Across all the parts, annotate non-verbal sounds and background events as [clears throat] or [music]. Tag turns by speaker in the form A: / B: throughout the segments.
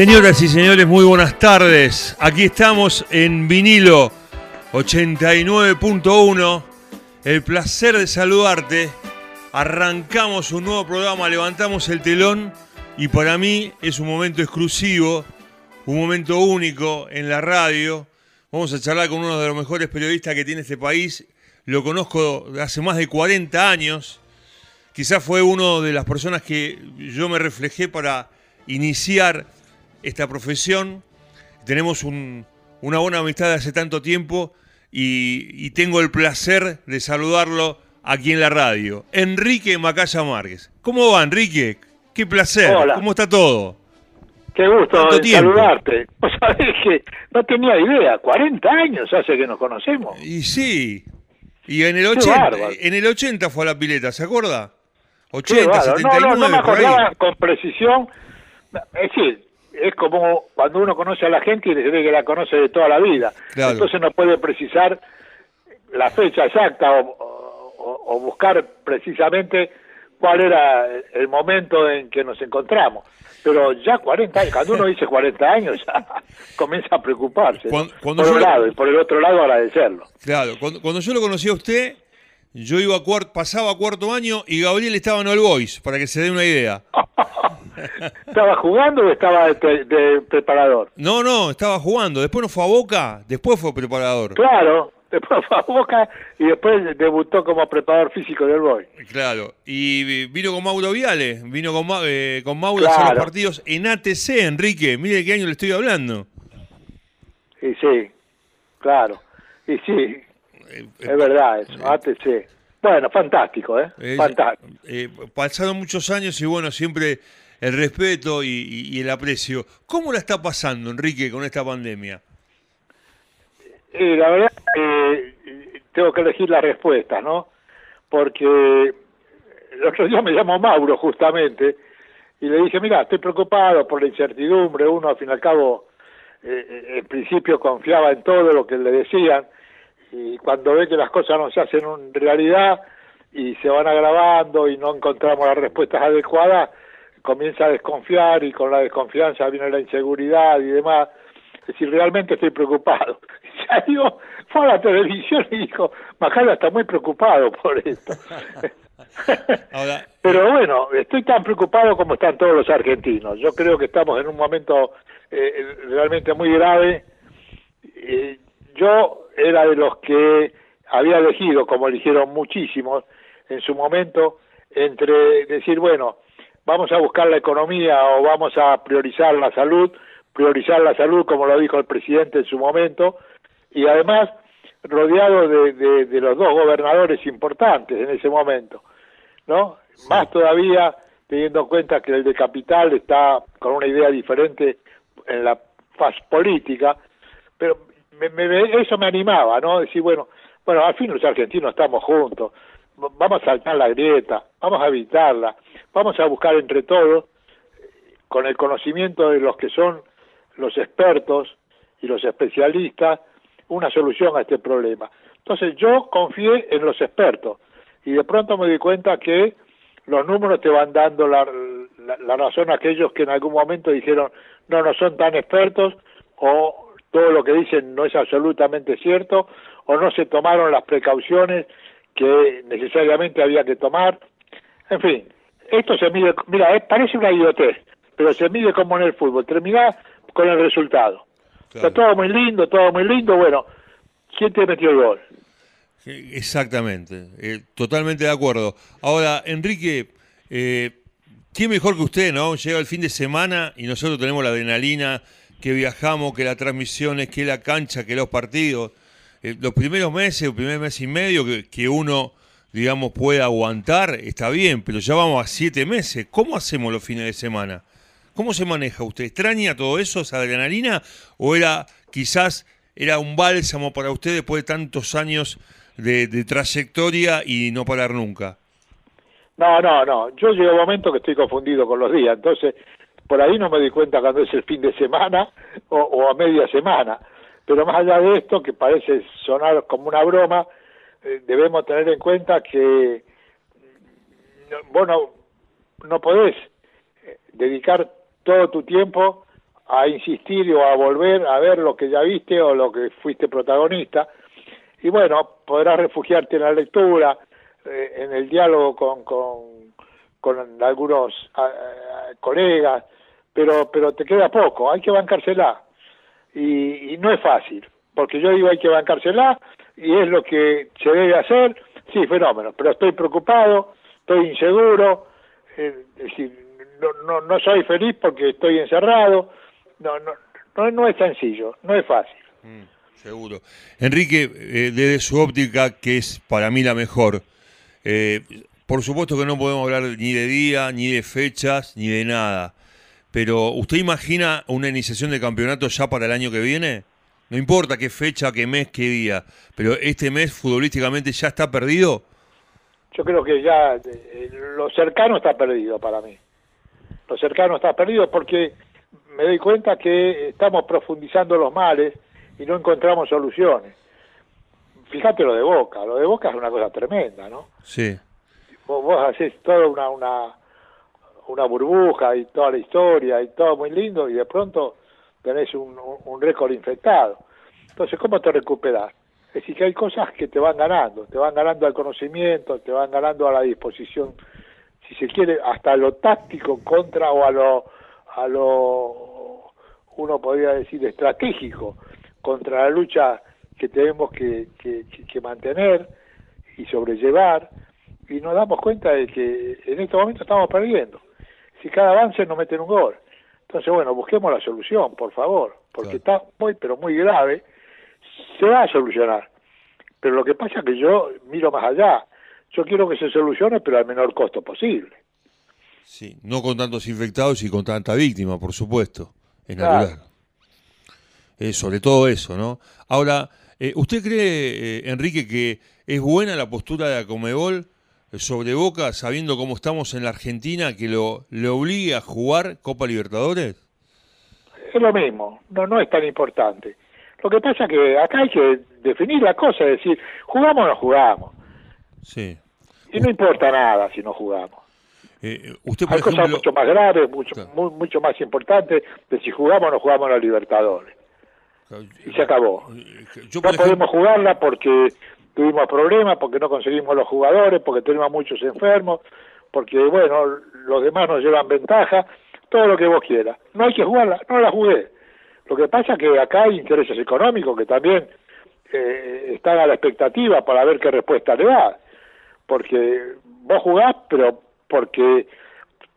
A: Señoras y señores, muy buenas tardes. Aquí estamos en vinilo 89.1. El placer de saludarte. Arrancamos un nuevo programa, levantamos el telón y para mí es un momento exclusivo, un momento único en la radio. Vamos a charlar con uno de los mejores periodistas que tiene este país. Lo conozco hace más de 40 años. Quizás fue una de las personas que yo me reflejé para iniciar esta profesión. Tenemos una buena amistad de hace tanto tiempo y, tengo el placer de saludarlo aquí en la radio. Enrique Macaya Márquez. ¿Cómo va, Enrique? Qué placer.
B: Hola.
A: ¿Cómo está todo?
B: Qué gusto saludarte. [laughs] Vos sabés que no tenía idea. 40 años hace que nos conocemos.
A: Y sí. Y en el 80, en el 80 fue a la pileta, ¿se acuerda? 80, 79,
B: no, no, no me acordaba con precisión. Es decir, es como cuando uno conoce a la gente y le cree que la conoce de toda la vida. Entonces no puede precisar la fecha exacta o, buscar precisamente cuál era el momento en que nos encontramos. Pero ya 40 años, cuando uno dice 40 años, ya [laughs] comienza a preocuparse. por un lado y por el otro lado agradecerlo.
A: Claro, cuando, cuando yo lo conocí a usted, yo iba a cuarto, pasaba a cuarto año y Gabriel estaba en All Boys, para que se dé una idea. [laughs]
B: ¿Estaba jugando o estaba de, preparador?
A: No, no, estaba jugando. Después no fue a Boca, después fue preparador.
B: Claro, [laughs] después fue a Boca y después debutó como preparador físico del Boy.
A: Claro, y vino con Mauro Viale, vino con, eh, con Mauro a hacer los partidos en ATC, Enrique. Mire de qué año le estoy hablando.
B: Y sí, claro. Y sí, eh, es verdad eso, ATC. Bueno, fantástico, ¿eh? fantástico.
A: Eh, pasaron muchos años y bueno, siempre el respeto y, el aprecio. ¿Cómo la está pasando, Enrique, con esta pandemia?
B: Eh, la verdad, eh, tengo que elegir la respuesta, ¿no? Porque el otro día me llamó Mauro, justamente, y le dije, mira, estoy preocupado por la incertidumbre. Uno, al fin y al cabo, eh, en principio confiaba en todo lo que le decían, y cuando ve que las cosas no se hacen en realidad y se van agravando y no encontramos las respuestas adecuadas, comienza a desconfiar y con la desconfianza viene la inseguridad y demás. Es decir, realmente estoy preocupado. [laughs] Ya digo, fue a la televisión y dijo, Majala está muy preocupado por esto. [laughs] [laughs] Pero bueno, estoy tan preocupado como están todos los argentinos. Yo creo que estamos en un momento eh, realmente muy grave. Eh, yo era de los que había elegido, como eligieron muchísimos en su momento, entre decir, bueno, vamos a buscar la economía o vamos a priorizar la salud, priorizar la salud como lo dijo el presidente en su momento, y además rodeado de, de, los dos gobernadores importantes en ese momento, ¿no? Más todavía teniendo en cuenta que el de Capital está con una idea diferente en la faz política, pero me, eso me animaba, ¿no? Decir, bueno, bueno, al fin los argentinos estamos juntos, vamos a saltar la grieta, vamos a evitarla, vamos a buscar entre todos, con el conocimiento de los que son los expertos y los especialistas, una solución a este problema. Entonces yo confié en los expertos y de pronto me di cuenta que los números te van dando la, la razón a aquellos que en algún momento dijeron no, no son tan expertos o todo lo que dicen no es absolutamente cierto o no se tomaron las precauciones que necesariamente había que tomar. En fin, esto se mide, mira, parece una idiotez, pero se mide como en el fútbol, termina con el resultado. Está todo muy lindo, todo muy lindo, bueno, ¿quién te metió el gol?
A: Exactamente, eh, totalmente de acuerdo. Ahora, Enrique, eh, ¿quién mejor que usted, no? Llega el fin de semana y nosotros tenemos la adrenalina, que viajamos, que la transmisión es que la cancha, que los partidos. Eh, los primeros meses, el primer mes y medio que, uno, digamos, pueda aguantar, está bien, pero ya vamos a siete meses. ¿Cómo hacemos los fines de semana? ¿Cómo se maneja usted? ¿Extraña todo eso, esa adrenalina? ¿O era quizás era un bálsamo para usted después de tantos años de, trayectoria y no parar nunca?
B: No, no, no. Yo llego a un momento que estoy confundido con los días. Entonces, por ahí no me di cuenta cuando es el fin de semana o, a media semana. Pero más allá de esto, que parece sonar como una broma, eh, debemos tener en cuenta que bueno, no podés eh, dedicar todo tu tiempo a insistir o a volver a ver lo que ya viste o lo que fuiste protagonista. Y bueno, podrás refugiarte en la lectura, eh, en el diálogo con, con, con algunos colegas, pero, pero te queda poco, hay que bancársela. Y, y no es fácil, porque yo digo hay que bancársela y es lo que se debe hacer, sí, fenómeno, pero estoy preocupado, estoy inseguro, eh, no, no, no soy feliz porque estoy encerrado, no, no, no, no es sencillo, no es fácil.
A: Mm, seguro. Enrique, eh, desde su óptica, que es para mí la mejor, eh, por supuesto que no podemos hablar ni de día, ni de fechas, ni de nada. Pero, ¿usted imagina una iniciación de campeonato ya para el año que viene? No importa qué fecha, qué mes, qué día, pero este mes futbolísticamente ya está perdido.
B: Yo creo que ya eh, lo cercano está perdido para mí. Lo cercano está perdido porque me doy cuenta que estamos profundizando los males y no encontramos soluciones. Fíjate lo de Boca, lo de Boca es una cosa tremenda, ¿no?
A: Sí.
B: Vos, vos haces toda una, una, una burbuja y toda la historia y todo muy lindo y de pronto tenés un, récord infectado. Entonces, ¿cómo te recuperas? Es decir, que hay cosas que te van ganando, te van ganando al conocimiento, te van ganando a la disposición, si se quiere, hasta lo táctico contra o a lo, a lo, uno podría decir, estratégico contra la lucha que tenemos que, que, que mantener y sobrellevar, y nos damos cuenta de que en este momento estamos perdiendo. Si cada avance nos meten un gol. Entonces, bueno, busquemos la solución, por favor, porque está muy, pero muy grave. Se va a solucionar. Pero lo que pasa es que yo miro más allá. Yo quiero que se solucione, pero al menor costo posible.
A: Sí, no con tantos infectados y con tanta víctima, por supuesto. Es natural. Eh, sobre todo eso, ¿no? Ahora, eh, ¿usted cree, eh, Enrique, que es buena la postura de Acomebol sobre Boca, sabiendo cómo estamos en la Argentina, que lo le obligue a jugar Copa Libertadores?
B: Es lo mismo, no, no es tan importante. Lo que pasa es que acá hay que definir la cosa, es decir, jugamos o no jugamos.
A: Sí.
B: Y no importa nada si no jugamos.
A: Eh, usted,
B: hay cosas mucho más graves, mucho, mucho más importantes de si jugamos o no jugamos a los Libertadores. Y se acabó. Eh, no podemos jugarla porque tuvimos problemas porque no conseguimos los jugadores, porque tenemos muchos enfermos, porque, bueno, los demás nos llevan ventaja, todo lo que vos quieras. No hay que jugarla, no la jugué. Lo que pasa es que acá hay intereses económicos que también eh, están a la expectativa para ver qué respuesta le da. Porque vos jugás, pero porque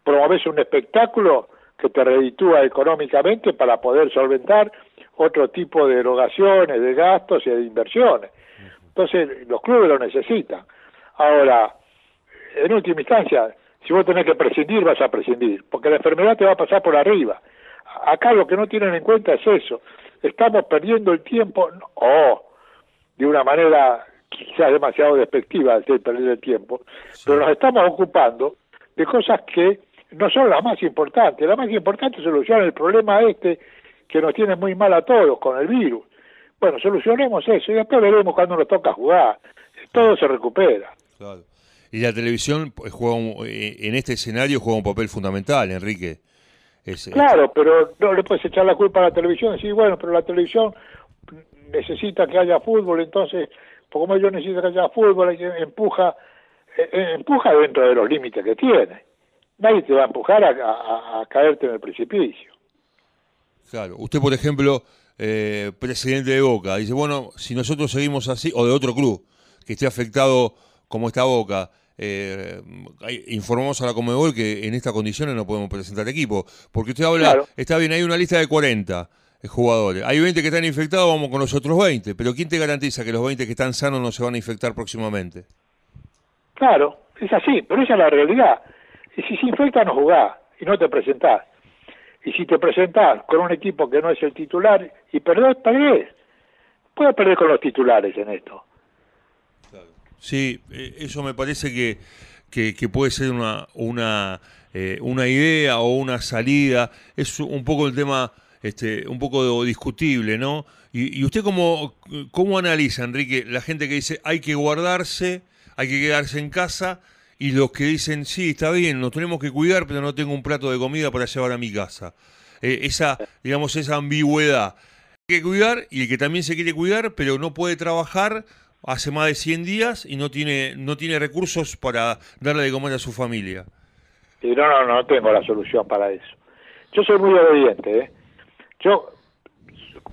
B: promovés un espectáculo que te reditúa económicamente para poder solventar otro tipo de erogaciones, de gastos y de inversiones. Entonces, los clubes lo necesitan. Ahora, en última instancia, si vos tenés que prescindir, vas a prescindir, porque la enfermedad te va a pasar por arriba. Acá lo que no tienen en cuenta es eso. Estamos perdiendo el tiempo, o de una manera quizás demasiado despectiva, de perder el tiempo, pero nos estamos ocupando de cosas que no son las más importantes. La más importante es solucionar el problema este que nos tiene muy mal a todos con el virus. Bueno, solucionemos eso y después veremos cuando nos toca jugar. Todo se recupera.
A: Claro. Y la televisión pues, juega eh, en este escenario juega un papel fundamental, Enrique.
B: claro, pero no le puedes echar la culpa a la televisión y decir, bueno, pero la televisión necesita que haya fútbol, entonces, como yo necesito que haya fútbol, empuja, eh, eh, empuja dentro de los límites que tiene. Nadie te va a empujar a caerte en el precipicio.
A: Claro, usted, por ejemplo, eh, presidente de Boca. Dice, bueno, si nosotros seguimos así, o de otro club que esté afectado como está Boca, eh, informamos a la Comebol que en estas condiciones no podemos presentar equipo. Porque usted habla, está bien, hay una lista de 40 eh, jugadores. Hay 20 que están infectados, vamos con los otros 20. Pero ¿quién te garantiza que los 20 que están sanos no se van a infectar próximamente?
B: Claro, es así, pero esa es la realidad. Y si se infecta, no jugás y no te presentás. Y si te presentás con un equipo que no es el titular y perdés, perdés. Puedes perder con los titulares en esto.
A: Sí, eh, eso me parece que, que, puede ser una, una, eh, una idea o una salida. Es un poco el tema, este, un poco discutible, ¿no? Y, y usted cómo, cómo analiza, Enrique, la gente que dice hay que guardarse, hay que quedarse en casa y los que dicen, sí, está bien, nos tenemos que cuidar, pero no tengo un plato de comida para llevar a mi casa. eh, esa, digamos, esa ambigüedad. Hay que cuidar y el que también se quiere cuidar, pero no puede trabajar hace más de 100 días y no tiene, no tiene recursos para darle de comer a su familia.
B: Y no, no, no tengo la solución para eso. Yo soy muy obediente, ¿eh? Yo,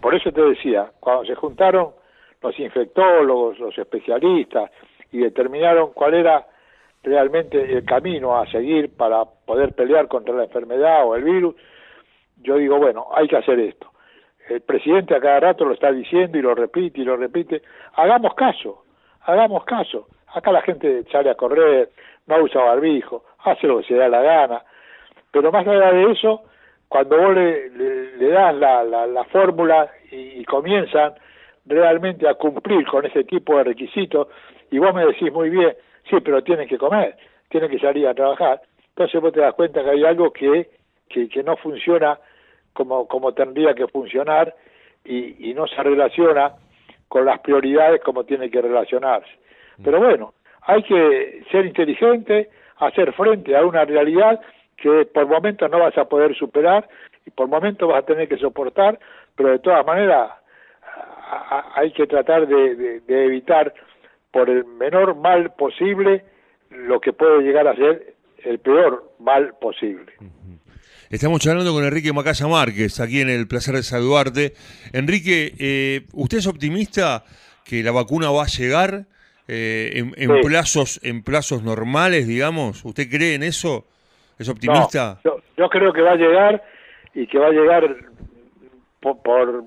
B: por eso te decía, cuando se juntaron los infectólogos, los especialistas, y determinaron cuál era realmente el camino a seguir para poder pelear contra la enfermedad o el virus, yo digo, bueno, hay que hacer esto. El presidente a cada rato lo está diciendo y lo repite y lo repite. Hagamos caso, hagamos caso. Acá la gente sale a correr, no usa barbijo, hace lo que se da la gana. Pero más allá de eso, cuando vos le, das la, la, fórmula y, y, comienzan realmente a cumplir con ese tipo de requisitos, y vos me decís muy bien, sí, pero tienen que comer, tienen que salir a trabajar, entonces vos te das cuenta que hay algo que, que, que no funciona como, como tendría que funcionar y, y no se relaciona con las prioridades como tiene que relacionarse. Pero bueno, hay que ser inteligente, hacer frente a una realidad que por momentos no vas a poder superar y por momentos vas a tener que soportar, pero de todas maneras hay que tratar de, evitar por el menor mal posible lo que puede llegar a ser el peor mal posible.
A: Estamos charlando con Enrique Macaya Márquez, aquí en el placer de saludarte. Enrique, eh, ¿usted es optimista que la vacuna va a llegar eh, en, plazos en plazos normales, digamos? ¿Usted cree en eso? ¿Es optimista?
B: yo, creo que va a llegar y que va a llegar por,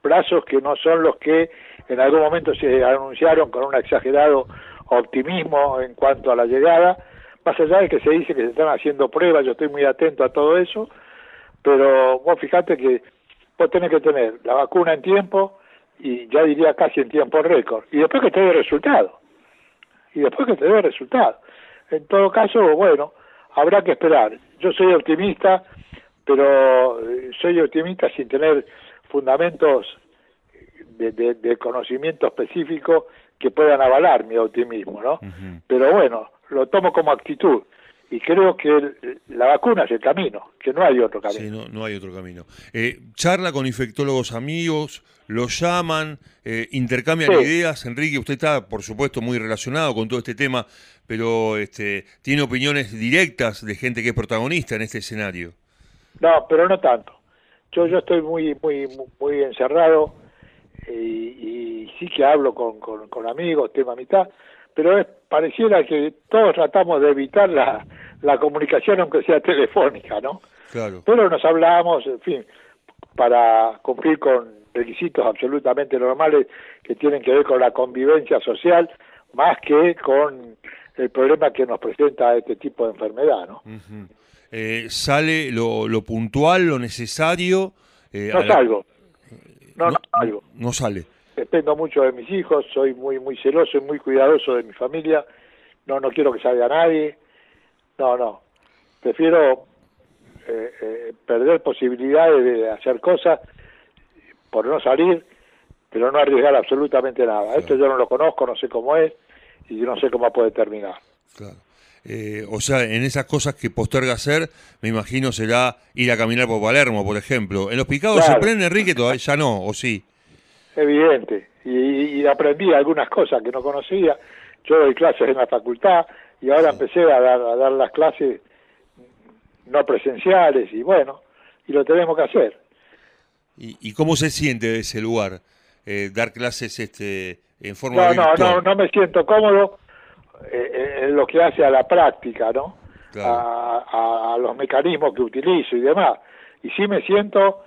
B: plazos que no son los que en algún momento se anunciaron con un exagerado optimismo en cuanto a la llegada, más allá de que se dice que se están haciendo pruebas, yo estoy muy atento a todo eso, pero vos fíjate que vos tenés que tener la vacuna en tiempo y ya diría casi en tiempo récord, y después que te dé resultado, y después que te dé resultado. En todo caso, bueno, habrá que esperar. Yo soy optimista, pero eh, soy optimista sin tener fundamentos de, conocimiento específico que puedan avalar mi optimismo, ¿no? Pero bueno, lo tomo como actitud y creo que la vacuna es el camino, que no hay otro camino.
A: Sí, no, no hay otro camino. Eh, charla con infectólogos amigos, los llaman, eh, intercambian ideas. Enrique, usted está, por supuesto, muy relacionado con todo este tema, pero este, tiene opiniones directas de gente que es protagonista en este escenario.
B: No, pero no tanto. Yo, yo estoy muy, muy, muy encerrado y, sí que hablo con, con, con amigos, tema mitad, pero es, pareciera que todos tratamos de evitar la, la comunicación aunque sea telefónica, ¿no?
A: Claro.
B: Pero nos hablamos, en fin, para cumplir con requisitos absolutamente normales que tienen que ver con la convivencia social, más que con el problema que nos presenta este tipo de enfermedad, ¿no?
A: eh, ¿Sale lo, lo, puntual, lo necesario?
B: Eh, no salgo. No, no, salgo.
A: No sale.
B: Dependo mucho de mis hijos, soy muy muy celoso y muy cuidadoso de mi familia. No, no quiero que salga nadie. No, no. Prefiero eh, eh, perder posibilidades de hacer cosas por no salir, pero no arriesgar absolutamente nada. Esto yo no lo conozco, no sé cómo es y no sé cómo puede terminar.
A: Claro. Eh, o sea, en esas cosas que posterga hacer, me imagino será ir a caminar por Palermo, por ejemplo. ¿En los picados se prende, Enrique? Todavía ya no, ¿o sí?
B: Evidente. Y, aprendí algunas cosas que no conocía. Yo doy clases en la facultad y ahora empecé a dar, a dar las clases no presenciales y bueno, y lo tenemos que hacer.
A: ¿Y, cómo se siente de ese lugar? Eh, dar clases este en forma
B: no, No, no, no me siento cómodo en lo que hace a la práctica, ¿no? A, los mecanismos que utilizo y demás. Y sí me siento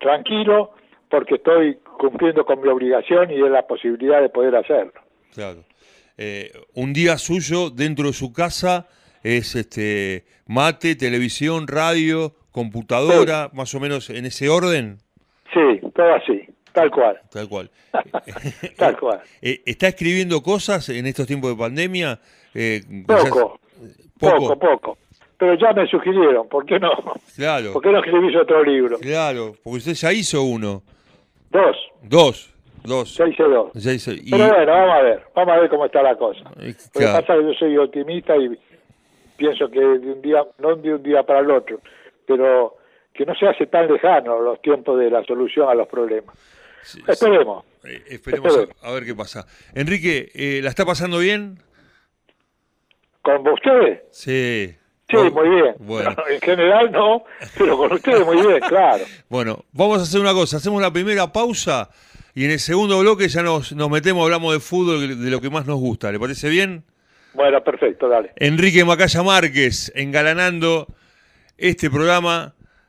B: tranquilo porque estoy cumpliendo con mi obligación y de la posibilidad de poder hacerlo.
A: Claro. Eh, un día suyo dentro de su casa es este mate, televisión, radio, computadora, más o menos en ese orden.
B: Sí, todo así. Tal cual.
A: Tal cual. [laughs]
B: Tal cual.
A: Eh, ¿Está escribiendo cosas en estos tiempos de pandemia?
B: Eh, poco, poco, poco, Pero ya me sugirieron, ¿por qué no?
A: Claro.
B: ¿Por qué no escribís otro libro?
A: Claro, porque usted ya hizo uno.
B: Dos.
A: Dos. Dos.
B: Ya hice dos. Pero bueno, vamos a ver, vamos a ver cómo está la cosa. Eh, Lo que pasa es que yo soy optimista y pienso que de un día, no de un día para el otro, pero que no se hace tan lejano los tiempos de la solución a los problemas. Esperemos.
A: Eh, esperemos, A, ver qué pasa. Enrique, eh, ¿la está pasando bien?
B: ¿Con ustedes?
A: Sí.
B: Sí, muy bien. Bueno. [laughs] en general no, pero con ustedes muy bien, claro. [laughs]
A: Bueno, vamos a hacer una cosa, hacemos la primera pausa y en el segundo bloque ya nos, nos metemos, hablamos de fútbol, de lo que más nos gusta. ¿Le parece bien?
B: Bueno, perfecto, dale.
A: Enrique Macaya Márquez, engalanando este programa.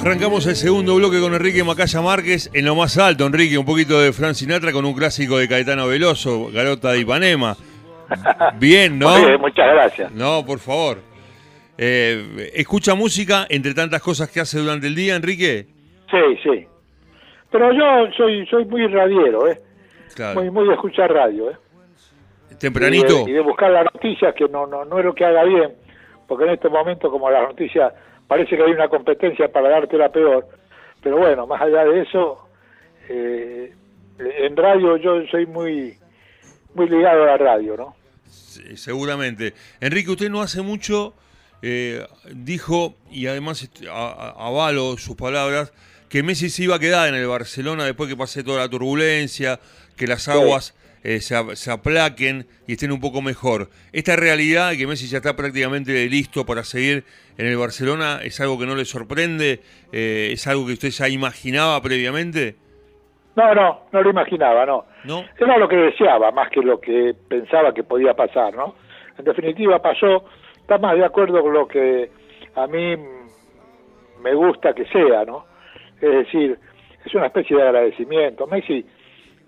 A: Arrancamos el segundo bloque con Enrique Macaya Márquez en lo más alto, Enrique, un poquito de Fran Sinatra con un clásico de Caetano Veloso, Garota de Ipanema. [laughs] Bien, ¿no?
B: muchas gracias.
A: No, por favor. Eh, ¿Escucha música entre tantas cosas que hace durante el día, Enrique?
B: Sí, sí. Pero yo soy soy muy radiero, ¿eh? Muy, muy de escuchar radio, ¿eh?
A: Tempranito.
B: Y de, buscar las noticias, que no, no, no es lo que haga bien, porque en este momento, como las noticias, parece que hay una competencia para darte la peor. Pero bueno, más allá de eso, eh, en radio yo soy muy, muy ligado a la radio, ¿no?
A: seguramente. Enrique, usted no hace mucho eh, dijo, y además este, avalo sus palabras, que Messi se iba a quedar en el Barcelona después que pase toda la turbulencia, que las aguas eh, se, aplaquen y estén un poco mejor. Esta realidad que Messi ya está prácticamente listo para seguir en el Barcelona es algo que no le sorprende, eh, es algo que usted ya imaginaba previamente.
B: No, no, no lo imaginaba, no.
A: ¿No?
B: Era lo que deseaba más que lo que pensaba que podía pasar, ¿no? En definitiva pasó, está más de acuerdo con lo que a mí me gusta que sea, ¿no? Es decir, es una especie de agradecimiento. Messi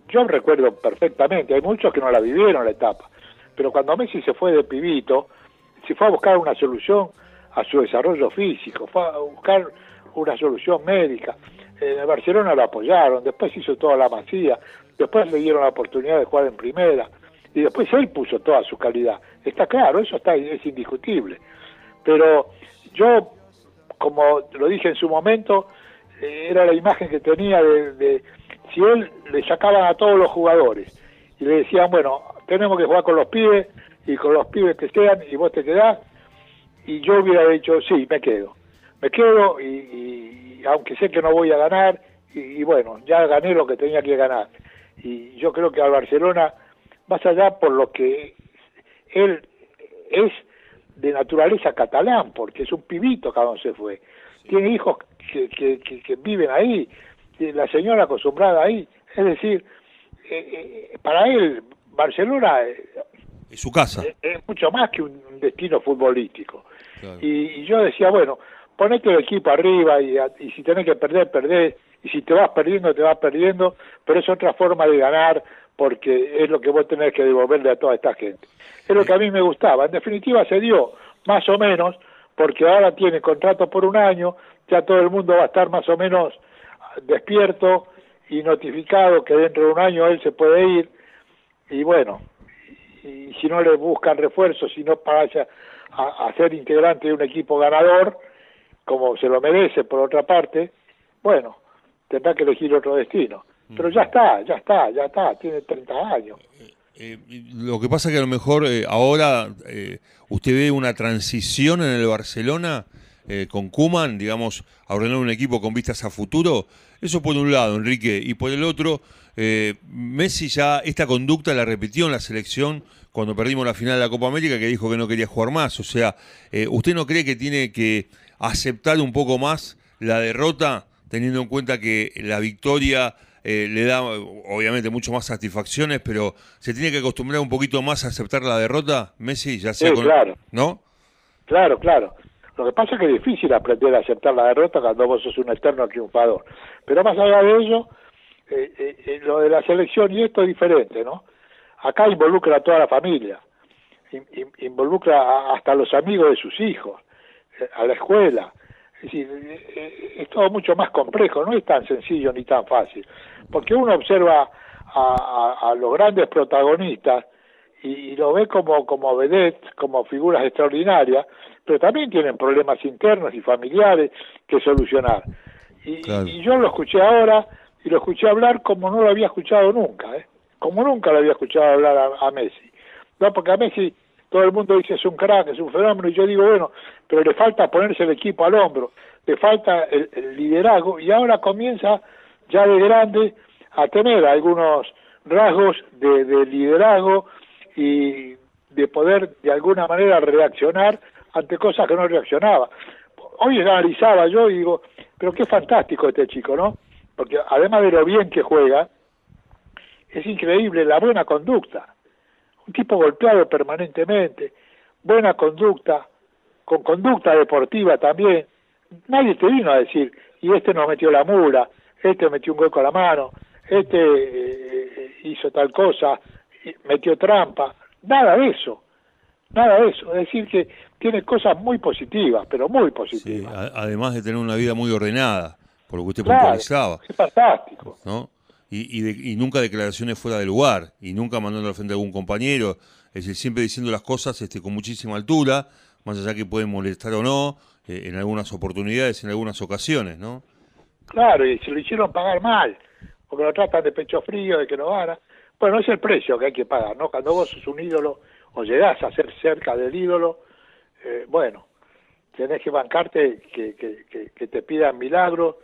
B: yo recuerdo perfectamente, hay muchos que no la vivieron la etapa, pero cuando Messi se fue de pibito, se fue a buscar una solución a su desarrollo físico, fue a buscar una solución médica. En el Barcelona lo apoyaron, después hizo toda la masía, después le dieron la oportunidad de jugar en primera, y después él puso toda su calidad. Está claro, eso está es indiscutible. Pero yo, como lo dije en su momento, eh, era la imagen que tenía de, si él le sacaban a todos los jugadores y le decían, bueno, tenemos que jugar con los pibes y con los pibes que sean y vos te quedás, y yo hubiera dicho, sí, me quedo, me quedo y, aunque sé que no voy a ganar, y, bueno, ya gané lo que tenía que ganar. Y yo creo que al Barcelona, más allá por lo que él es de naturaleza catalán, porque es un pibito cada uno se fue, tiene hijos que, que, que viven ahí, la señora acostumbrada ahí. Es decir, eh, eh, para él, Barcelona
A: eh, es su casa.
B: Es, mucho más que un, destino futbolístico. Y, yo decía, bueno, ponete el equipo arriba y, y si tenés que perder, perdés. Y si te vas perdiendo, te vas perdiendo, pero es otra forma de ganar porque es lo que vos tenés que devolverle a toda esta gente. Es lo que a mí me gustaba. En definitiva se dio, más o menos, porque ahora tiene contrato por un año, ya todo el mundo va a estar más o menos despierto y notificado que dentro de un año él se puede ir y bueno, y si no le buscan refuerzos, si no pasa a, ser integrante de un equipo ganador, como se lo merece por otra parte, bueno, tendrá que elegir otro destino. Pero ya está, ya está, ya está, tiene 30 años.
A: Eh, eh, lo que pasa que a lo mejor eh, ahora usted ve una transición en el Barcelona eh, con Kuman, digamos, a ordenar un equipo con vistas a futuro. Eso por un lado, Enrique. Y por el otro, eh, Messi ya esta conducta la repitió en la selección cuando perdimos la final de la Copa América, que dijo que no quería jugar más. O sea, eh, ¿usted no cree que tiene que aceptar un poco más la derrota, teniendo en cuenta que la victoria eh, le da, obviamente, mucho más satisfacciones, pero se tiene que acostumbrar un poquito más a aceptar la derrota, Messi, ya sea
B: Sí,
A: con...
B: claro.
A: ¿No?
B: Claro, claro. Lo que pasa es que es difícil aprender a aceptar la derrota cuando vos sos un eterno triunfador. Pero más allá de ello, eh, eh, eh, lo de la selección y esto es diferente, ¿no? Acá involucra a toda la familia, in- in- involucra a- hasta a los amigos de sus hijos, a la escuela. Es decir, es todo mucho más complejo, no es tan sencillo ni tan fácil. Porque uno observa a los grandes protagonistas y, y lo ve como, como vedettes, como figuras extraordinarias, pero también tienen problemas internos y familiares que solucionar. Y,
A: Claro.
B: y yo lo escuché ahora y lo escuché hablar como no lo había escuchado nunca, ¿eh? como nunca lo había escuchado hablar a, a Messi. No, porque a Messi todo el mundo dice es un crack, es un fenómeno, y yo digo, bueno, pero le falta ponerse el equipo al hombro, le falta el, el liderazgo, y ahora comienza ya de grande a tener algunos rasgos de, de liderazgo y de poder de alguna manera reaccionar ante cosas que no reaccionaba. Hoy analizaba yo y digo, pero qué fantástico este chico, ¿no? Porque además de lo bien que juega, es increíble la buena conducta. Un tipo golpeado permanentemente, buena conducta, con conducta deportiva también. Nadie te vino a decir, y este no metió la mula, este metió un gol con la mano, este eh, hizo tal cosa, metió trampa. Nada de eso. Nada de eso. Es decir, que tiene cosas muy positivas, pero muy positivas.
A: a- además de tener una vida muy ordenada, por lo que usted
B: Claro,
A: puntualizaba,
B: es fantástico.
A: ¿no? Y, y, de- y nunca declaraciones fuera de lugar, y nunca mandando al frente a algún compañero, es decir, siempre diciendo las cosas este, con muchísima altura, más allá que pueden molestar o no, eh, en algunas oportunidades, en algunas ocasiones, ¿no?
B: Claro, y se lo hicieron pagar mal, porque lo tratan de pecho frío, de que no gana. Bueno, es el precio que hay que pagar, ¿no? Cuando vos sos un ídolo o llegás a ser cerca del ídolo, eh, bueno, tenés que bancarte que, que, que, que te pidan milagros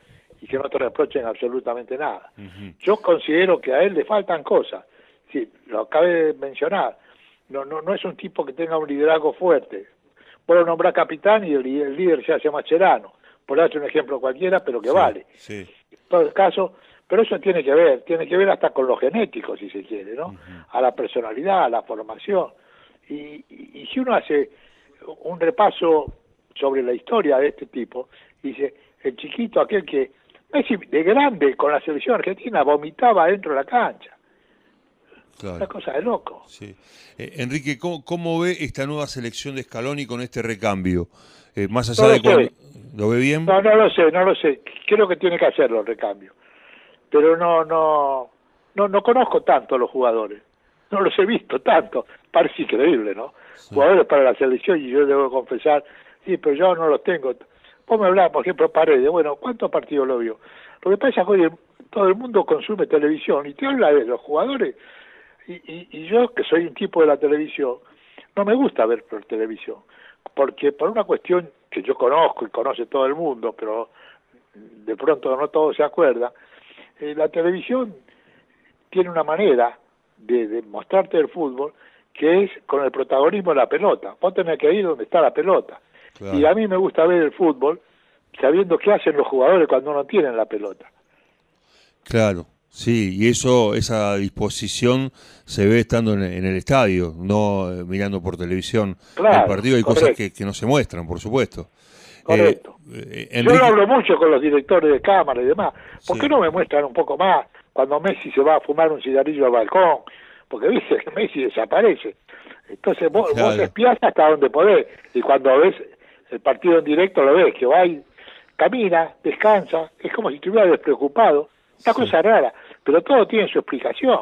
B: y que no te reprochen absolutamente nada. Yo considero que a él le faltan cosas. Sí, lo acabé de mencionar. No, no, no es un tipo que tenga un liderazgo fuerte. Vos lo nombrás capitán y el, el líder se hace Mascherano. Por darte un ejemplo cualquiera, pero que vale
A: Sí,
B: todo el caso, pero eso tiene que ver, tiene que ver hasta con lo genético, si se quiere, ¿no? A la personalidad, a la formación. Y, y- y si uno hace un repaso sobre la historia de este tipo, dice, el chiquito aquel que, Messi de grande con la selección argentina vomitaba dentro de la cancha. Una
A: claro.
B: cosa de loco.
A: Sí. Eh, Enrique, ¿cómo, cómo ve esta nueva selección de Scaloni con este recambio? Eh, más allá
B: No
A: de cuando... ¿Lo ve bien?
B: No, no lo sé, no lo sé. Creo que tiene que hacerlo el recambio. Pero no, no, no, no conozco tanto a los jugadores. No los he visto tanto. Parece increíble, ¿no? Jugadores para la selección y yo debo confesar, sí, pero yo no los tengo. Vos me hablás, por ejemplo, Paredes. Bueno, ¿cuántos partidos lo vio? Lo que pasa es que hoy todo el mundo consume televisión y te habla de los jugadores. Y, y, y yo, que soy un tipo de la televisión, no me gusta ver por televisión. Porque por una cuestión que yo conozco y conoce todo el mundo, pero de pronto no todos se acuerdan, eh, la televisión tiene una manera de, de mostrarte el fútbol que es con el protagonismo de la pelota. Vos tenés que ir donde está la pelota.
A: Claro.
B: Y a mí me gusta ver el fútbol sabiendo qué hacen los jugadores cuando no tienen la pelota.
A: Claro, sí, y eso, esa disposición se ve estando en, en el estadio, no eh, mirando por televisión
B: Claro,
A: el partido. Hay cosas que, que no se muestran, por supuesto.
B: Correcto.
A: Eh, eh,
B: Yo lo hablo mucho con los directores de cámara y demás. ¿Por
A: Sí.
B: qué no me muestran un poco más cuando Messi se va a fumar un cigarrillo al balcón? Porque viste que Messi desaparece. Entonces vos,
A: Claro.
B: vos espiás hasta donde podés. Y cuando ves el partido en directo lo ves, que va y camina, descansa, es como si estuviera despreocupado. Una cosa rara, pero todo tiene su explicación.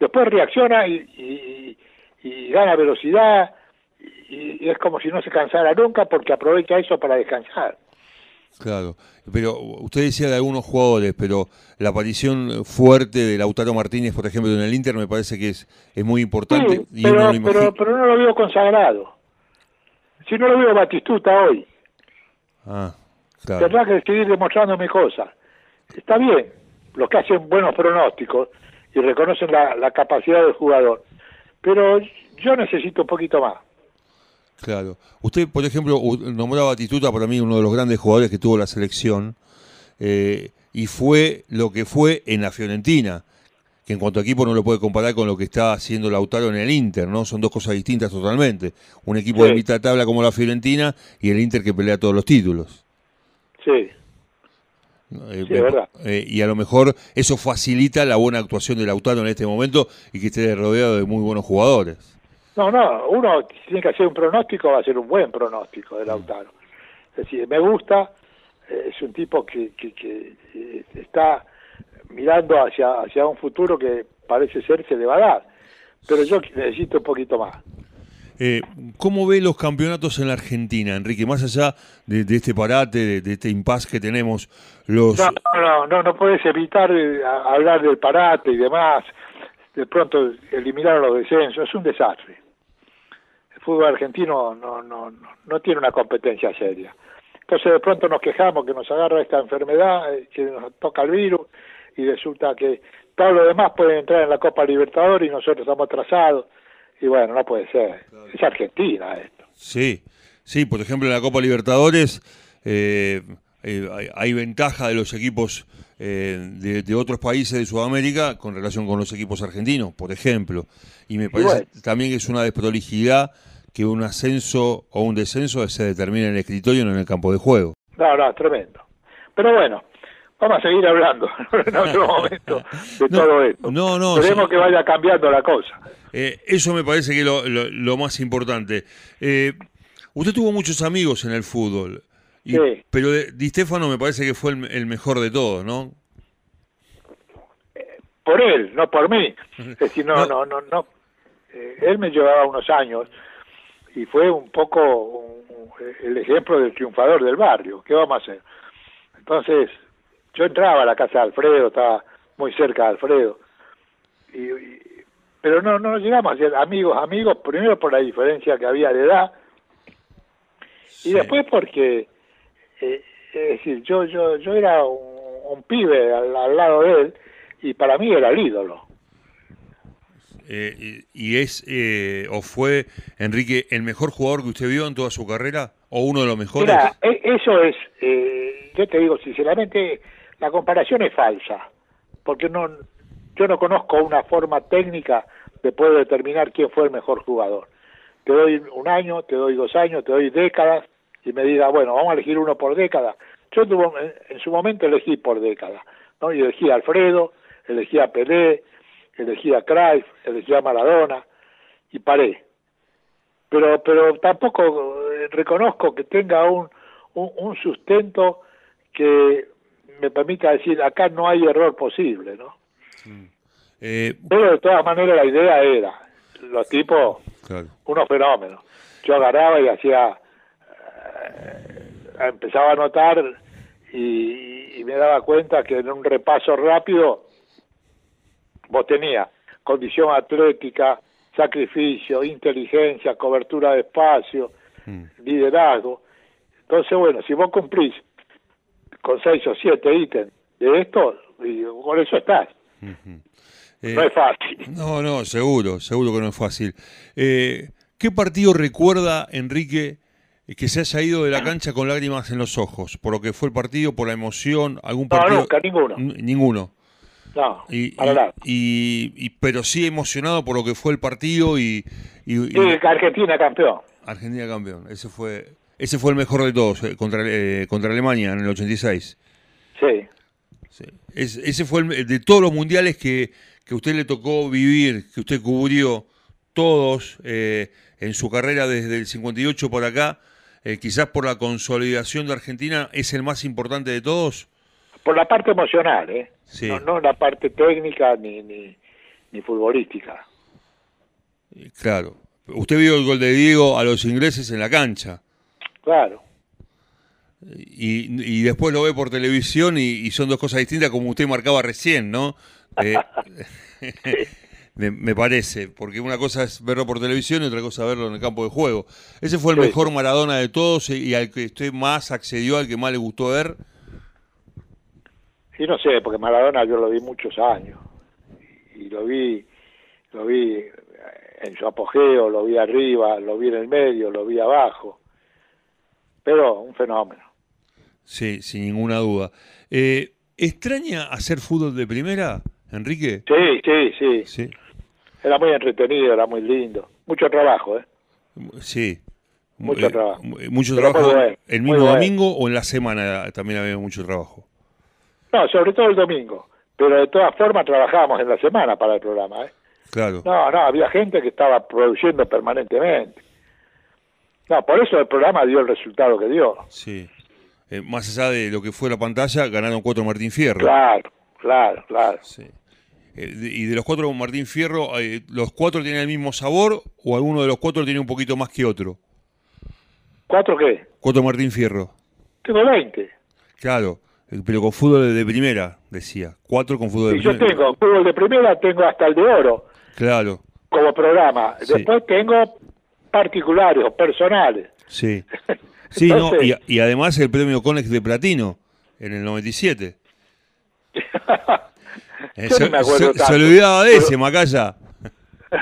B: Después reacciona y, y- y gana velocidad y, y es como si no se cansara nunca porque aprovecha eso para descansar.
A: Claro, pero usted decía de algunos jugadores, pero la aparición fuerte de Lautaro Martínez, por ejemplo, en el Inter me parece que es, es muy importante.
B: Sí,
A: y
B: pero,
A: uno
B: pero, pero no lo veo consagrado. Si no lo veo Batistuta hoy.
A: Ah,
B: Tendrá que seguir demostrando mi cosa. Está bien, los que hacen buenos pronósticos y reconocen la, la capacidad del jugador, pero yo necesito un poquito más.
A: Claro. Usted, por ejemplo, nombraba a Tituta para mí uno de los grandes jugadores que tuvo la selección eh, y fue lo que fue en la Fiorentina, que en cuanto a equipo no lo puede comparar con lo que está haciendo Lautaro en el Inter, ¿no? Son dos cosas distintas totalmente. Un equipo de mitad tabla como la Fiorentina y el Inter que pelea todos los títulos.
B: Sí.
A: Eh, sí, verdad. Eh, y a lo mejor eso facilita la buena actuación de Lautaro en este momento y que esté rodeado de muy buenos jugadores.
B: No, no, uno tiene que hacer un pronóstico, va a ser un buen pronóstico de Lautaro. Es decir, me gusta, eh, es un tipo que, que, que, eh, está mirando hacia, hacia un futuro que parece ser se le va a dar, pero yo necesito un poquito más.
A: Eh, ¿Cómo ve los campeonatos en la Argentina, Enrique? Más allá de, este parate, de, este impasse que tenemos, los...
B: No, no, no, no puedes evitar hablar del parate y demás. De pronto eliminar los descensos, es un desastre fútbol argentino no, no, no, tiene una competencia seria. Entonces de pronto nos quejamos que nos agarra esta enfermedad, eh, que nos toca el virus y resulta que todo lo demás puede entrar en la Copa Libertadores y nosotros estamos atrasados. Y bueno, no puede ser. Es Argentina esto.
A: Sí, sí, por ejemplo en la Copa Libertadores eh, eh, hay, ventaja de los equipos de, de, otros países de Sudamérica con relación con los equipos argentinos, por ejemplo. Y me parece también que es una desprolijidad que un ascenso o un descenso se determina en el escritorio, no en el campo de juego.
B: No, no, tremendo. Pero bueno, vamos a seguir hablando [laughs] en otro momento de todo esto. No, no. Queremos que vaya cambiando la cosa.
A: Eh, eso me parece que es lo, más importante. Eh, usted tuvo muchos amigos en el fútbol. sí. Pero Di Stefano me parece que fue el, mejor de todos, ¿no?
B: Eh, por él, no por mí. [laughs] Es decir, no, no, no, no. él me llevaba unos años y fue un poco el ejemplo del triunfador del barrio. ¿Qué vamos a hacer? Entonces, yo entraba a la casa de Alfredo, estaba muy cerca de Alfredo, y, pero no, no llegamos a ser amigos, amigos, primero por la diferencia que había de edad, y después porque, eh, es decir, yo, yo, yo era un, pibe al lado de él, y para mí era el ídolo.
A: Eh, y es eh, o fue Enrique el mejor jugador que usted vio en toda su carrera o uno de los mejores.
B: Mira, e, eso es, eh, yo te digo sinceramente, la comparación es falsa, porque no, yo no conozco una forma técnica de poder determinar quién fue el mejor jugador. Te doy un año, te doy dos años, te doy décadas y me diga, bueno, vamos a elegir uno por década. Yo en, su momento elegí por década, ¿no? Y elegí a Alfredo, elegí a Pelé, elegí a Cruyff, elegí a Maradona y paré. Pero, pero tampoco eh, reconozco que tenga un, un, sustento que me permita decir acá no hay error posible, ¿no? Eh, pero de todas maneras la idea era los tipos unos fenómenos. Yo agarraba y hacía eh, empezaba a notar y, y me daba cuenta que en un repaso rápido vos tenías condición atlética, sacrificio, inteligencia, cobertura de espacio, mm. liderazgo. Entonces, bueno, si vos cumplís con seis o siete ítems de esto, con eso estás. no es eh, fácil.
A: No, no, seguro, seguro que no es fácil. Eh, ¿Qué partido recuerda, Enrique, que se haya ido de la cancha con lágrimas en los ojos? ¿Por lo que fue el partido, por la emoción? ¿Algún partido?
B: No, nunca, ninguno.
A: ninguno.
B: No,
A: y, y, pero sí emocionado por lo que fue el partido y, y,
B: Argentina campeón.
A: Argentina campeón, ese fue ese fue el mejor de todos eh, contra eh, contra Alemania en el 86.
B: Sí.
A: sí. ese fue el, de todos los mundiales que que usted le tocó vivir, que usted cubrió todos eh, en su carrera desde el 58 por acá, quizás por la consolidación de Argentina, es el más importante de todos
B: por la parte emocional, ¿eh? No, no la parte técnica ni, ni, ni futbolística.
A: Claro. Usted vio el gol de Diego a los ingleses en la cancha.
B: Claro.
A: Y, y después lo ve por televisión y, son dos cosas distintas como usted marcaba recién, ¿no? Eh, me, [laughs] [laughs] me parece, porque una cosa es verlo por televisión y otra cosa verlo en el campo de juego. Ese fue el
B: Sí.
A: mejor Maradona de todos y al que usted más accedió, al que más le gustó ver.
B: Y no sé, porque Maradona yo lo vi muchos años. Y lo vi, lo vi en su apogeo, lo vi arriba, lo vi en el medio, lo vi abajo. Pero un fenómeno.
A: Sí, sin ninguna duda. Eh, ¿Extraña hacer fútbol de primera, Enrique?
B: Sí, sí, sí.
A: Sí.
B: Era muy entretenido, era muy lindo. Mucho trabajo, ¿eh?
A: Sí.
B: Mucho
A: Eh,
B: trabajo.
A: mu- Mucho
B: Pero
A: trabajo el mismo domingo o en la semana también había mucho trabajo.
B: No, sobre todo el domingo. Pero de todas formas trabajábamos en la semana para el programa, ¿eh?
A: Claro.
B: No, no, había gente que estaba produciendo permanentemente. No, por eso el programa dio el resultado que dio.
A: Sí. Eh, más allá de lo que fue la pantalla, ganaron cuatro Martín Fierro.
B: Claro, claro, claro.
A: Sí. Eh, de- y de los cuatro Martín Fierro, eh, ¿los cuatro tienen el mismo sabor o alguno de los cuatro tiene un poquito más que otro?
B: ¿Cuatro qué?
A: Cuatro Martín Fierro.
B: Tengo 20.
A: Claro, pero con fútbol de primera, decía. Cuatro con fútbol de
B: Y yo
A: primera.
B: tengo fútbol de primera, tengo hasta el de oro
A: Claro,
B: como programa.
A: Sí.
B: Después tengo particulares o personales.
A: sí. [laughs] Sí, no, y, además el premio Conex de Platino en el 97. [laughs] Eh,
B: Yo
A: se,
B: no me acuerdo
A: se- olvidaba de
B: pero-
A: ese, Macaya. [laughs]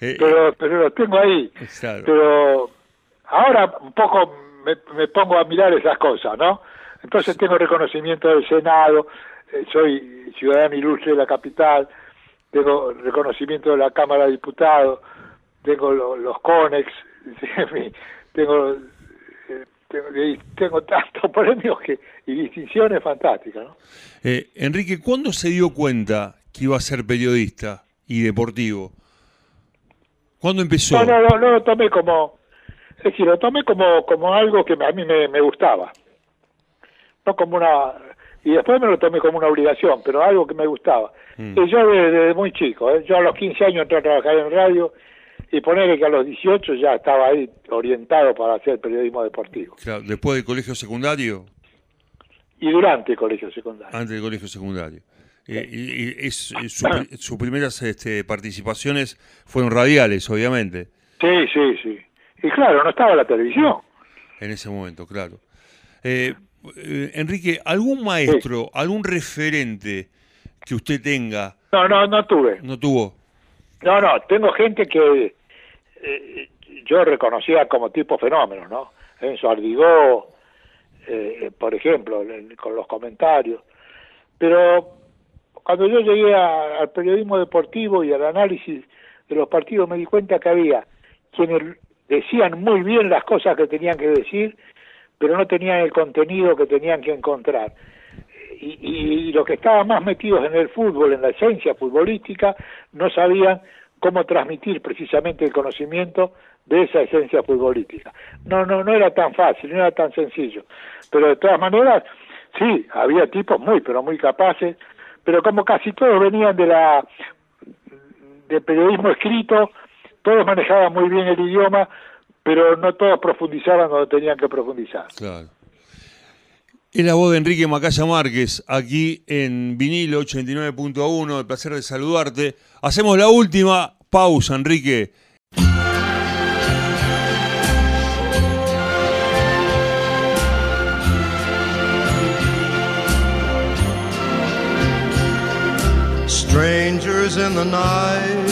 A: Eh,
B: pero, pero lo tengo ahí.
A: Claro.
B: Pero ahora un poco me, me pongo a mirar esas cosas, ¿no? Entonces tengo reconocimiento del Senado, eh, soy ciudadano ilustre de la capital, tengo reconocimiento de la Cámara de Diputados, tengo lo- los CONEX, [laughs] tengo, eh, tengo tantos [laughs] premios que, y distinciones fantásticas, ¿no?
A: Eh, Enrique, ¿cuándo se dio cuenta que iba a ser periodista y deportivo? ¿Cuándo empezó?
B: No, no, no, no lo tomé como, es decir, lo tomé como, como algo que a mí me, me gustaba. No como una, y después me lo tomé como una obligación, pero algo que me gustaba.
A: Mm.
B: Y yo desde, desde muy chico, ¿eh? yo a los 15 años entré a trabajar en radio y ponerle que a los 18 ya estaba ahí orientado para hacer periodismo deportivo.
A: Claro, después del colegio secundario,
B: Y durante el colegio secundario.
A: antes del colegio secundario. Eh, y, y es, eh, su- [clears throat] sus primeras este, participaciones fueron radiales, obviamente,
B: Sí, sí, sí. Y claro, no estaba la televisión.
A: en ese momento, claro. Eh, eh, Enrique, ¿algún maestro, algún referente que usted tenga,
B: No, no, no tuve.
A: no tuvo?
B: No, no, tengo gente que eh, yo reconocía como tipo fenómenos, ¿no? Enzo Ardigó, eh, por ejemplo, con los comentarios. Pero cuando yo llegué a- al periodismo deportivo y al análisis de los partidos, me di cuenta que había quienes decían muy bien las cosas que tenían que decir, pero no tenían el contenido que tenían que encontrar y, y los que estaban más metidos en el fútbol, en la esencia futbolística, no sabían cómo transmitir precisamente el conocimiento de esa esencia futbolística. No, no, no era tan fácil, no era tan sencillo. Pero de todas maneras, sí, había tipos muy, pero muy capaces, pero como casi todos venían de la de periodismo escrito, todos manejaban muy bien el idioma, pero no todos profundizaban donde tenían que profundizar.
A: Claro. Es la voz de Enrique Macaya Márquez, aquí en vinilo 89.1. El placer de saludarte. Hacemos la última pausa, Enrique.
C: Strangers in the night,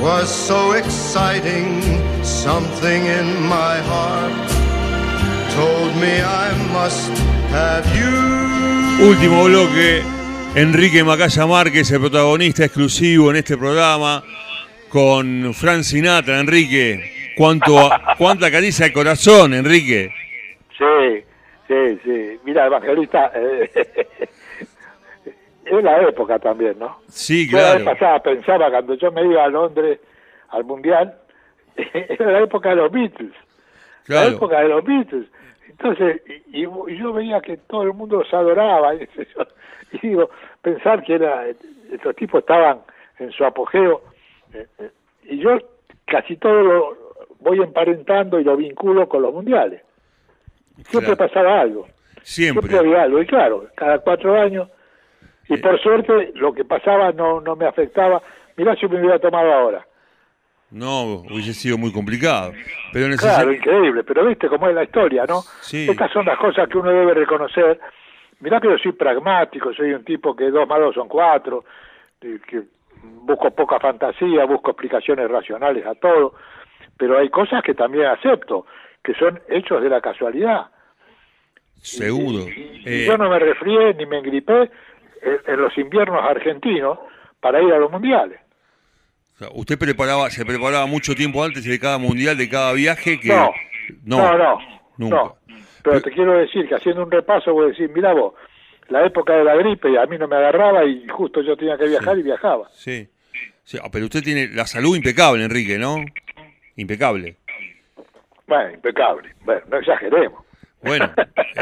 C: was so exciting, something in my heart told me I must have you.
A: Último bloque. Enrique Macaya Márquez, el protagonista exclusivo en este programa, con Fran Sinatra. Enrique, ¿cuánto, ¿cuánta caricia al corazón, Enrique?
B: Sí, sí, sí. Mira, Evangelista, eh, es la época también, ¿no?
A: Sí,
B: Yo
A: claro.
B: pasada pensaba cuando yo me iba a Londres al Mundial [laughs] era la época de los Beatles. La época de los Beatles. Entonces, y, yo veía que todo el mundo los adoraba. [laughs] Y, digo, pensar que era estos tipos estaban en su apogeo. Eh, eh, y yo casi todo lo voy emparentando y lo vinculo con los mundiales. Siempre pasaba algo.
A: Siempre.
B: Siempre había algo. Y claro, cada cuatro años. Y por suerte lo que pasaba no, no me afectaba. Mirá si me hubiera tomado ahora.
A: No, hubiese sido muy complicado. Pero
B: Claro, increíble, pero viste cómo es la historia, ¿no?
A: Sí.
B: Estas son las cosas que uno debe reconocer. Mirá que yo soy pragmático, soy un tipo que dos más dos son cuatro, que busco poca fantasía, busco explicaciones racionales a todo, pero hay cosas que también acepto, que son hechos de la casualidad.
A: Seguro.
B: Y, eh, yo no me resfrié ni me engripé en los inviernos argentinos para ir a los mundiales
A: usted preparaba, se preparaba mucho tiempo antes de cada mundial, de cada viaje que...
B: No, no, no, no, Pero, te quiero decir que haciendo un repaso voy a decir, mira vos, la época de la gripe a mí no me agarraba y justo yo tenía que viajar y viajaba.
A: Sí. Ah, pero usted tiene la salud impecable, Enrique, ¿no? Impecable.
B: Bueno, impecable. Bueno, no exageremos.
A: Bueno,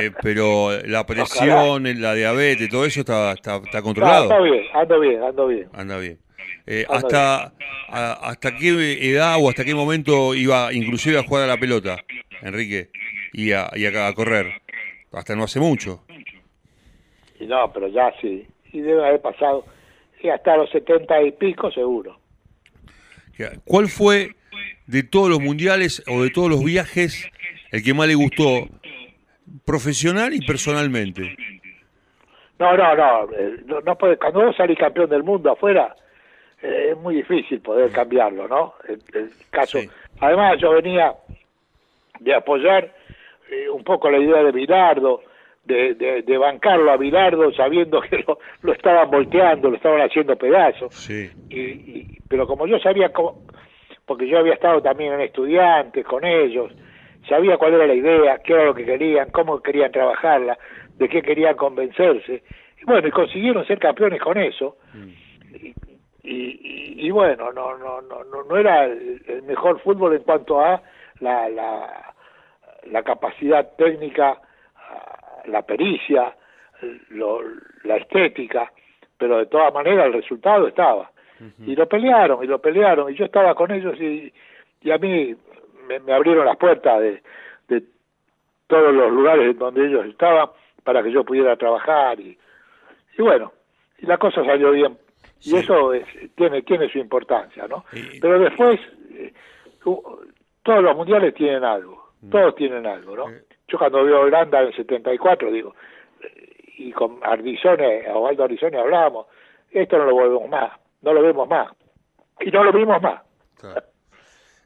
A: eh, pero la presión, la diabetes, todo eso está, está, está controlado.
B: ando bien, ando bien, ando bien.
A: Anda bien. Eh, hasta, ¿Hasta qué edad o hasta qué momento iba inclusive a jugar a la pelota, Enrique? Y a, y a, correr. Hasta no hace mucho.
B: Y no, pero ya sí. Y debe haber pasado. Y hasta los setenta y pico seguro.
A: ¿Cuál fue de todos los mundiales o de todos los viajes el que más le gustó profesional y personalmente?
B: No, no, no, eh, no, no puede, cuando vos salís campeón del mundo afuera, eh, es muy difícil poder cambiarlo, ¿no? El, caso. Además, yo venía de apoyar eh, un poco la idea de Bilardo, de, de, bancarlo a Bilardo sabiendo que lo, lo, estaban volteando, lo estaban haciendo pedazos.
A: Sí.
B: Y, pero como yo sabía cómo, porque yo había estado también en estudiantes con ellos, sabía cuál era la idea, qué era lo que querían, cómo querían trabajarla, de qué querían convencerse. Y bueno, y consiguieron ser campeones con eso. Mm y, y, bueno, no, no, no, no, era el, mejor fútbol en cuanto a la, la, la capacidad técnica, la pericia, lo, la estética, pero de todas maneras el resultado estaba. Y lo pelearon, y lo pelearon, y yo estaba con ellos y, y a mí me, me abrieron las puertas de, de todos los lugares donde ellos estaban para que yo pudiera trabajar y, y bueno, y la cosa salió bien y eso tiene tiene su importancia, ¿no? Pero después, eh, todos los mundiales tienen algo, mm. todos tienen algo, ¿no? Yo cuando veo Holanda en 74, digo, eh, y con Ardizone, Osvaldo Ardizone hablábamos, esto no lo volvemos más, no lo vemos más, y no lo vimos más.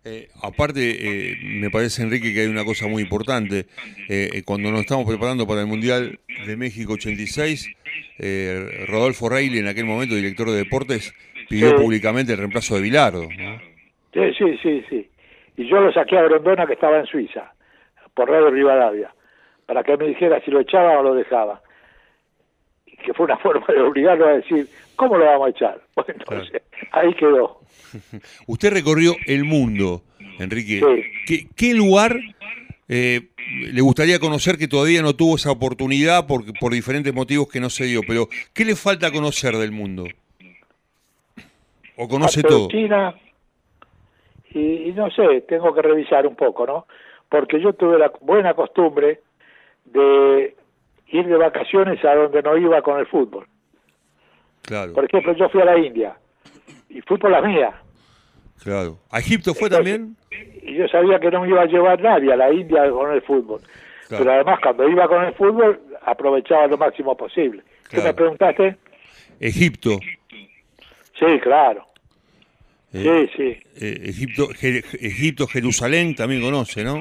A: Eh, aparte, eh, me parece, Enrique, que hay una cosa muy importante. Eh, cuando nos estamos preparando para el Mundial de México 86, Rodolfo Reilly, en aquel momento director de deportes, pidió públicamente el reemplazo de Bilardo.
B: Sí, sí, sí, sí. Y yo lo saqué a Grondona, que estaba en Suiza, por Radio Rivadavia, para que me dijera si lo echaba o lo dejaba. Y que fue una [laughs] forma de obligarlo a decir, ¿cómo lo vamos a echar? [laughs] Bueno, entonces, ahí quedó. [laughs]
A: Usted recorrió el mundo, Enrique. ¿Qué, lugar eh, le gustaría conocer que todavía no tuvo esa oportunidad por, por diferentes motivos que no se dio? Pero, ¿qué le falta conocer del mundo? ¿O conoce todo?
B: China, y, no sé, tengo que revisar un poco, ¿no? Porque yo tuve la buena costumbre de ir de vacaciones a donde no iba con el fútbol.
A: Claro.
B: Por ejemplo, yo fui a la India y fui por la mía.
A: Claro. ¿A Egipto fue también?
B: Y yo sabía que no me iba a llevar nadie a la India con el fútbol. Pero además, cuando iba con el fútbol, aprovechaba lo máximo posible. ¿Qué me preguntaste?
A: Egipto.
B: Sí, claro.
A: Eh, sí, sí. Eh, Egipto, Egipto, Jerusalén también conoce, ¿no?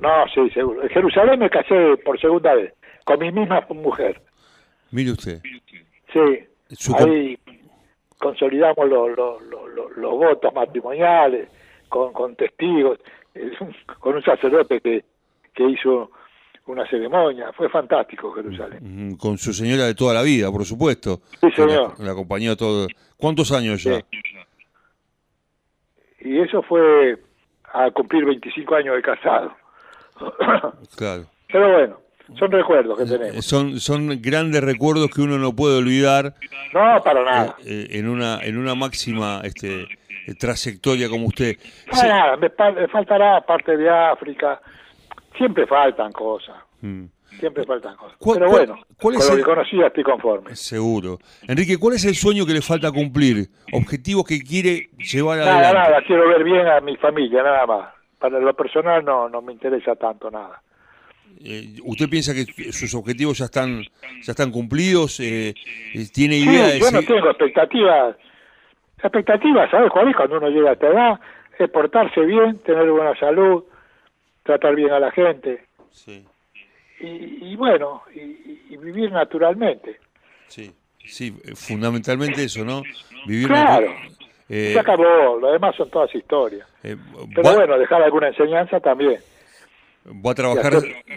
B: No, sí, seguro. En Jerusalén me casé por segunda vez, con mi misma mujer.
A: Mire usted.
B: Sí, ahí consolidamos los, los, los, votos matrimoniales con, con testigos, [laughs] con un sacerdote que, que hizo una ceremonia. Fue fantástico Jerusalén.
A: Con su señora de toda la vida, por supuesto.
B: Sí, señor.
A: La, acompañó todo. ¿Cuántos años ya?
B: Y eso fue a cumplir 25 años de casado.
A: Claro.
B: Pero bueno, son recuerdos que
A: Eh,
B: tenemos.
A: Son, son grandes recuerdos que uno no puede olvidar
B: No, para nada.
A: eh, en una en una máxima este eh, trayectoria como usted.
B: Para
A: Se-
B: nada, me, me faltará parte de África. Siempre faltan cosas,
A: Mm,
B: siempre faltan cosas.
A: ¿Cuál-
B: Pero bueno,
A: cuál
B: con lo
A: el-
B: que conocía estoy conforme.
A: seguro. Enrique, ¿cuál es el sueño que le falta cumplir? Objetivos que quiere llevar
B: Nada,
A: adelante.
B: nada, quiero ver bien a mi familia, nada más. Para lo personal no, no me interesa tanto nada.
A: Eh, ¿Usted piensa que sus objetivos ya están ya están cumplidos? Eh, eh, ¿Tiene
B: Sí,
A: idea de
B: yo no
A: si-
B: tengo expectativas. Expectativas, ¿sabes cuál es? Cuando uno llega a esta edad, es portarse bien, tener buena salud, tratar bien a la gente
A: Sí,
B: y, y bueno, y, y vivir naturalmente.
A: sí, sí, eh, fundamentalmente eso, ¿no? Vivir
B: Claro.
A: eh,
B: Se acabó, lo demás son todas historias.
A: eh,
B: Pero bueno, dejar alguna enseñanza también.
A: Va a trabajar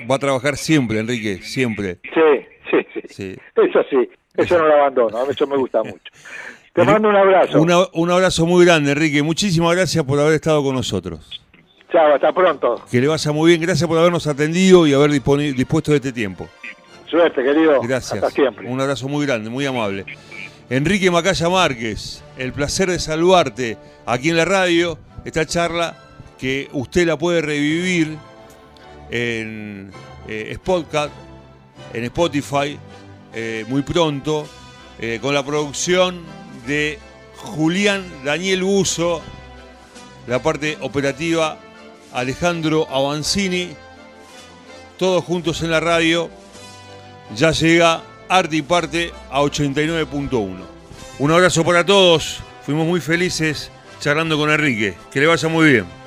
A: va a trabajar siempre, Enrique, siempre.
B: Sí, sí, sí.
A: Sí.
B: Eso sí, eso no lo abandono, eso me gusta mucho. [laughs] Te mando un abrazo.
A: Una- un abrazo muy grande, Enrique. Muchísimas gracias por haber estado con nosotros.
B: Chao, hasta pronto.
A: Que le vaya muy bien. Gracias por habernos atendido y haber dispuesto de este tiempo.
B: Suerte, querido.
A: Gracias.
B: Hasta siempre.
A: Un abrazo muy grande, muy amable. Enrique Macaya Márquez, el placer de saludarte aquí en la radio. Esta charla que usted la puede revivir en eh, Spotcat, en Spotify, eh, muy pronto, eh, con la producción de Julián Daniel Buzo, la parte operativa Alejandro Avanzini, todos juntos en la radio ya llega Arte y Parte a 89.1. Un abrazo para todos, fuimos muy felices charlando con Enrique, que le vaya muy bien.